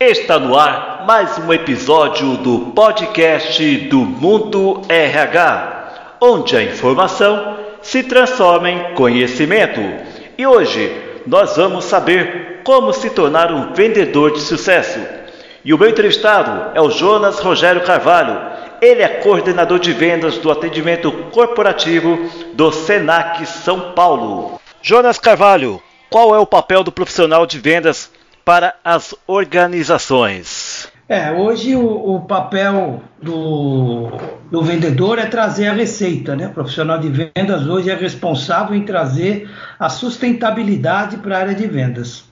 Está no ar mais um episódio do podcast do Mundo RH, onde a informação se transforma em conhecimento. E hoje nós vamos saber como se tornar um vendedor de sucesso. E o meu entrevistado é o Jonas Rogério Carvalho. Ele é coordenador de vendas do atendimento corporativo do Senac São Paulo. Jonas Carvalho, qual é o papel do profissional de vendas para as organizações? É, hoje o, o papel do, do, vendedor é trazer a receita, né? O profissional de vendas hoje é responsável em trazer a sustentabilidade para a área de vendas.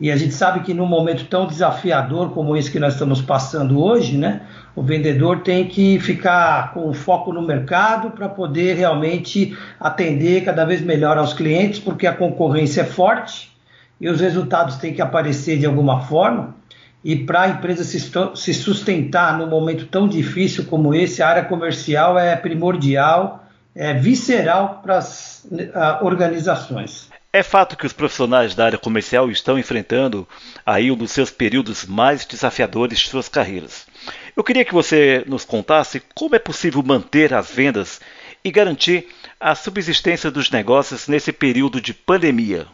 E a gente sabe que num momento tão desafiador como esse que nós estamos passando hoje, né? O vendedor tem que ficar com foco no mercado para poder realmente atender cada vez melhor aos clientes, porque a concorrência é forte e os resultados têm que aparecer de alguma forma. E para a empresa se sustentar num momento tão difícil como esse, a área comercial é primordial, é visceral para as organizações. É fato que os profissionais da área comercial estão enfrentando aí um dos seus períodos mais desafiadores de suas carreiras. Eu queria que você nos contasse como é possível manter as vendas e garantir a subsistência dos negócios nesse período de pandemia.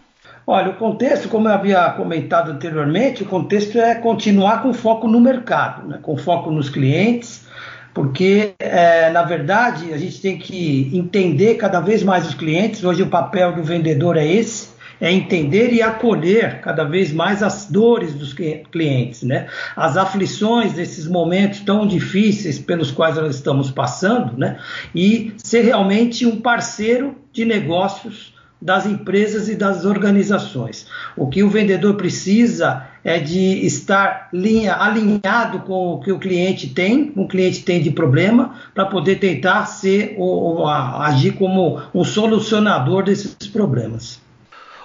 Olha, o contexto, como eu havia comentado anteriormente, o contexto é continuar com foco no mercado, né? com foco nos clientes, porque, é, na verdade, a gente tem que entender cada vez mais os clientes. Hoje, o papel do vendedor é esse: é entender e acolher cada vez mais as dores dos clientes, né? as aflições desses momentos tão difíceis pelos quais nós estamos passando, né? e ser realmente um parceiro de negócios das empresas e das organizações. O que o vendedor precisa é de estar linha, alinhado com o que o cliente tem, o cliente tem de problema, para poder tentar ser ou, ou agir como um solucionador desses problemas.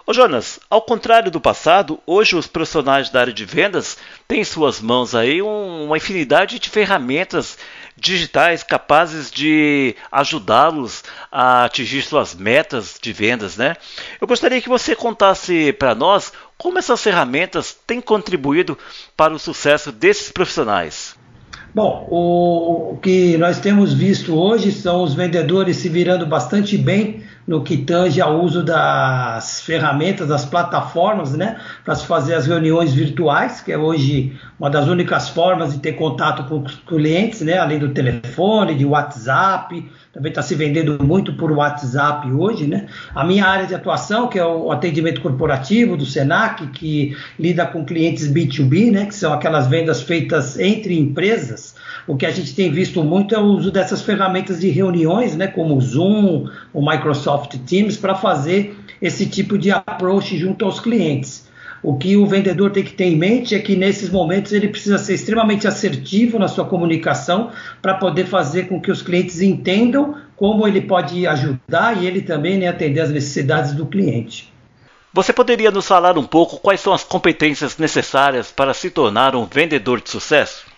Ô Jonas, ao contrário do passado, hoje os profissionais da área de vendas têm em suas mãos aí uma infinidade de ferramentas digitais capazes de ajudá-los a atingir suas metas de vendas, né? Eu gostaria que você contasse para nós como essas ferramentas têm contribuído para o sucesso desses profissionais. Bom, o, que nós temos visto hoje são os vendedores se virando bastante bem no que tange ao uso das ferramentas, das plataformas, né, para se fazer as reuniões virtuais, que é hoje uma das únicas formas de ter contato com os clientes, né, além do telefone, de WhatsApp, também está se vendendo muito por WhatsApp hoje, né? A minha área de atuação, que é o atendimento corporativo do Senac, que lida com clientes B2B, né, que são aquelas vendas feitas entre empresas, o que a gente tem visto muito é o uso dessas ferramentas de reuniões, né, como o Zoom, o Microsoft Teams, para fazer esse tipo de approach junto aos clientes. O que o vendedor tem que ter em mente é que nesses momentos ele precisa ser extremamente assertivo na sua comunicação para poder fazer com que os clientes entendam como ele pode ajudar e ele também né, atender as necessidades do cliente. Você poderia nos falar um pouco quais são as competências necessárias para se tornar um vendedor de sucesso?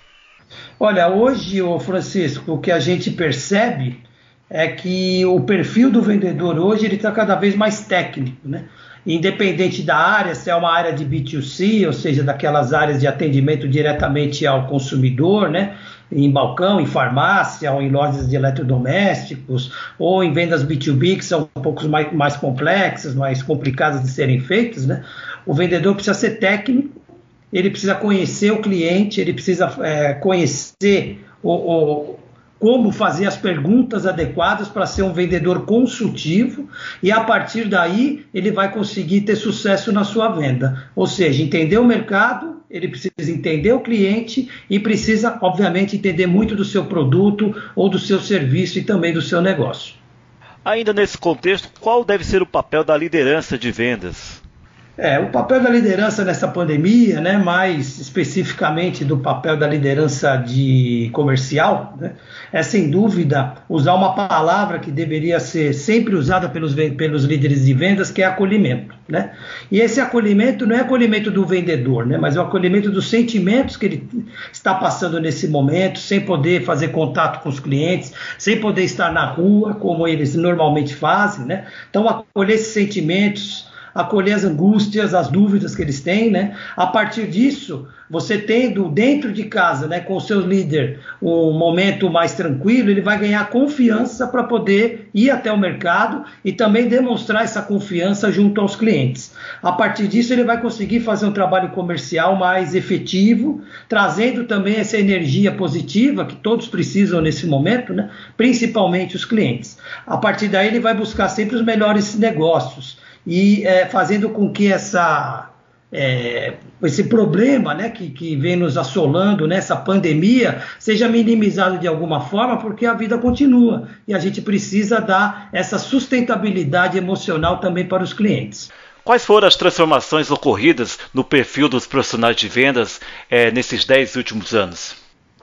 Olha, hoje, o Francisco, o que a gente percebe é que o perfil do vendedor hoje ele está cada vez mais técnico, né? Independente da área, se é uma área de B2C, ou seja, daquelas áreas de atendimento diretamente ao consumidor, né? em balcão, em farmácia, ou em lojas de eletrodomésticos, ou em vendas B2B, que são um pouco mais, mais complexas, mais complicadas de serem feitas, né? O vendedor precisa ser técnico ele precisa conhecer o cliente, ele precisa é, conhecer o, o, como fazer as perguntas adequadas para ser um vendedor consultivo e a partir daí ele vai conseguir ter sucesso na sua venda. Ou seja, entender o mercado, ele precisa entender o cliente e precisa, obviamente, entender muito do seu produto ou do seu serviço e também do seu negócio. Ainda nesse contexto, qual deve ser o papel da liderança de vendas? É, o papel da liderança nessa pandemia, né, mais especificamente do papel da liderança de comercial, né, é sem dúvida usar uma palavra que deveria ser sempre usada pelos, pelos líderes de vendas, que é acolhimento. Né? E esse acolhimento não é acolhimento do vendedor, né, mas é o acolhimento dos sentimentos que ele está passando nesse momento, sem poder fazer contato com os clientes, sem poder estar na rua, como eles normalmente fazem. Né? Então, acolher esses sentimentos acolher as angústias, as dúvidas que eles têm, né? A partir disso, você tendo dentro de casa, né, com o seu líder, um momento mais tranquilo, ele vai ganhar confiança para poder ir até o mercado e também demonstrar essa confiança junto aos clientes. A partir disso, ele vai conseguir fazer um trabalho comercial mais efetivo, trazendo também essa energia positiva que todos precisam nesse momento, né? principalmente os clientes. A partir daí, ele vai buscar sempre os melhores negócios e é, fazendo com que essa, é, esse problema né, que, que vem nos assolando nessa pandemia seja minimizado de alguma forma, porque a vida continua e a gente precisa dar essa sustentabilidade emocional também para os clientes. Quais foram as transformações ocorridas no perfil dos profissionais de vendas é, nesses 10 últimos anos?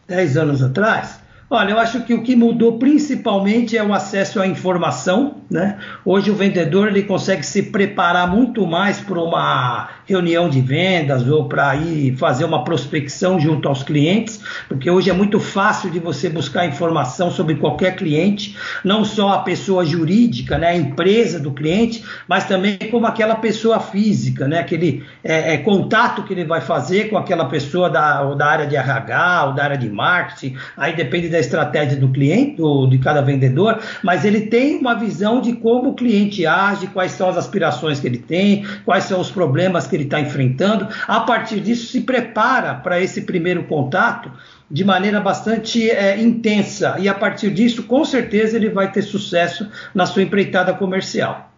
10 anos atrás? Olha, eu acho que o que mudou principalmente é o acesso à informação. Né? Hoje o vendedor ele consegue se preparar muito mais para uma reunião de vendas ou para ir fazer uma prospecção junto aos clientes, porque hoje é muito fácil de você buscar informação sobre qualquer cliente, não só a pessoa jurídica, né, a empresa do cliente, mas também como aquela pessoa física, né, aquele é, é, contato que ele vai fazer com aquela pessoa da, da área de RH ou da área de marketing, aí depende da estratégia do cliente, ou de cada vendedor, mas ele tem uma visão de como o cliente age, quais são as aspirações que ele tem, quais são os problemas que ele está enfrentando. A partir disso, se prepara para esse primeiro contato de maneira bastante é, intensa e a partir disso, com certeza, ele vai ter sucesso na sua empreitada comercial.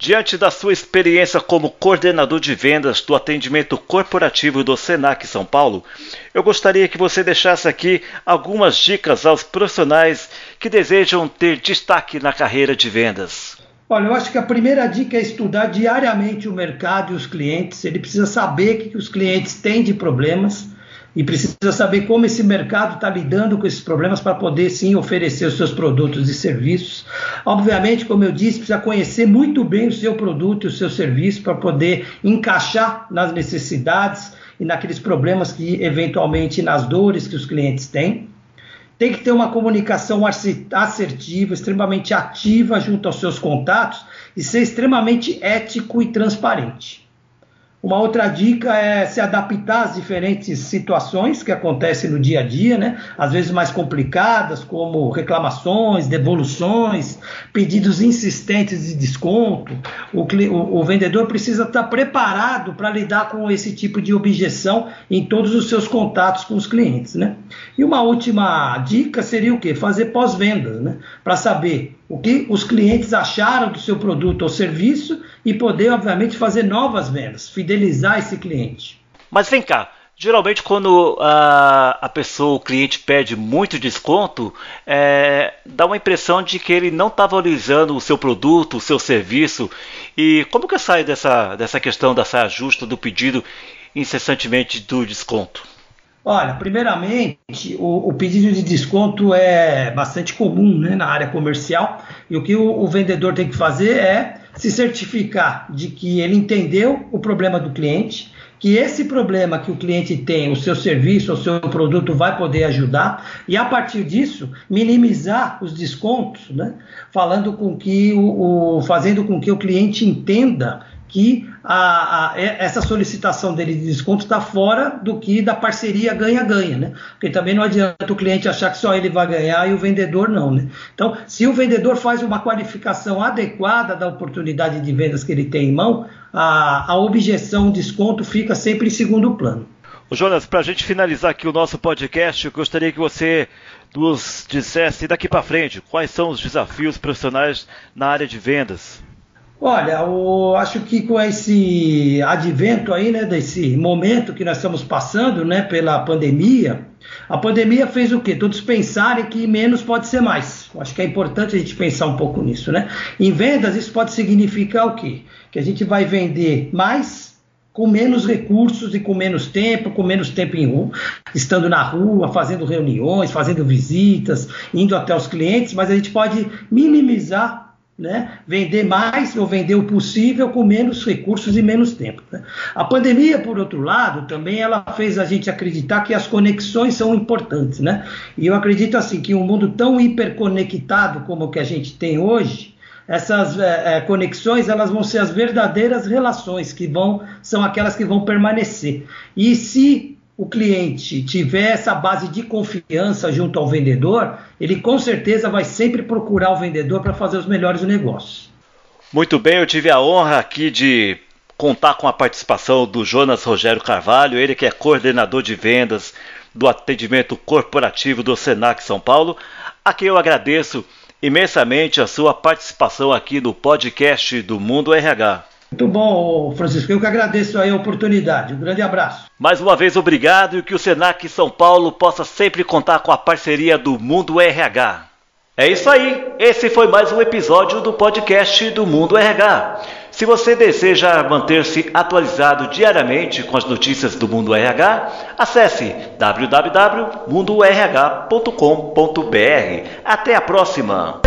Diante da sua experiência como coordenador de vendas do atendimento corporativo do Senac São Paulo, eu gostaria que você deixasse aqui algumas dicas aos profissionais que desejam ter destaque na carreira de vendas. Olha, eu acho que a primeira dica é estudar diariamente o mercado e os clientes. Ele precisa saber o que os clientes têm de problemas e precisa saber como esse mercado está lidando com esses problemas para poder sim oferecer os seus produtos e serviços. Obviamente, como eu disse, precisa conhecer muito bem o seu produto e o seu serviço para poder encaixar nas necessidades e naqueles problemas que eventualmente nas dores que os clientes têm tem que ter uma comunicação assertiva, extremamente ativa junto aos seus contatos e ser extremamente ético e transparente. Uma outra dica é se adaptar às diferentes situações que acontecem no dia a dia, né? Às vezes mais complicadas, como reclamações, devoluções, pedidos insistentes de desconto. O, o, o vendedor precisa estar preparado para lidar com esse tipo de objeção em todos os seus contatos com os clientes, né? E uma última dica seria o quê? Fazer pós-vendas, né? Para saber o que os clientes acharam do seu produto ou serviço e poder, obviamente, fazer novas vendas, fidelizar esse cliente. Mas vem cá, geralmente quando a, a pessoa, o cliente pede muito desconto, é, dá uma impressão de que ele não está valorizando o seu produto, o seu serviço. E como que sai dessa, dessa questão da saia justa do pedido incessantemente do desconto? Olha, primeiramente, o, o, pedido de desconto é bastante comum né, na área comercial e o que o, o, vendedor tem que fazer é se certificar de que ele entendeu o problema do cliente, que esse problema que o cliente tem, o seu serviço, o seu produto vai poder ajudar e a partir disso minimizar os descontos, né, falando com que o, o fazendo com que o cliente entenda que a, a, essa solicitação dele de desconto está fora do que da parceria ganha-ganha, né? Porque também não adianta o cliente achar que só ele vai ganhar e o vendedor não, né? Então, se o vendedor faz uma qualificação adequada da oportunidade de vendas que ele tem em mão, a, a objeção, desconto fica sempre em segundo plano. Jonas, para a gente finalizar aqui o nosso podcast, eu gostaria que você nos dissesse daqui para frente quais são os desafios profissionais na área de vendas. Olha, eu acho que com esse advento aí, né, desse momento que nós estamos passando, né, pela pandemia, a pandemia fez o quê? Todos pensarem que menos pode ser mais. Eu acho que é importante a gente pensar um pouco nisso, né? Em vendas, isso pode significar o quê? Que a gente vai vender mais com menos recursos e com menos tempo, com menos tempo em rua, estando na rua, fazendo reuniões, fazendo visitas, indo até os clientes, mas a gente pode minimizar né? vender mais ou vender o possível com menos recursos e menos tempo. Né? A pandemia, por outro lado, também ela fez a gente acreditar que as conexões são importantes. Né? E eu acredito assim que um mundo tão hiperconectado como o que a gente tem hoje, essas é, conexões elas vão ser as verdadeiras relações que vão são aquelas que vão permanecer. E se o cliente tiver essa base de confiança junto ao vendedor, ele com certeza vai sempre procurar o vendedor para fazer os melhores negócios. Muito bem, eu tive a honra aqui de contar com a participação do Jonas Rogério Carvalho, ele que é coordenador de vendas do atendimento corporativo do Senac São Paulo, a quem eu agradeço imensamente a sua participação aqui no podcast do Mundo RH. Muito bom, Francisco. Eu que agradeço a oportunidade. Um grande abraço. Mais uma vez, obrigado e que o Senac São Paulo possa sempre contar com a parceria do Mundo RH. É isso aí. Esse foi mais um episódio do podcast do Mundo RH. Se você deseja manter-se atualizado diariamente com as notícias do Mundo RH, acesse www.mundorh.com.br. Até a próxima!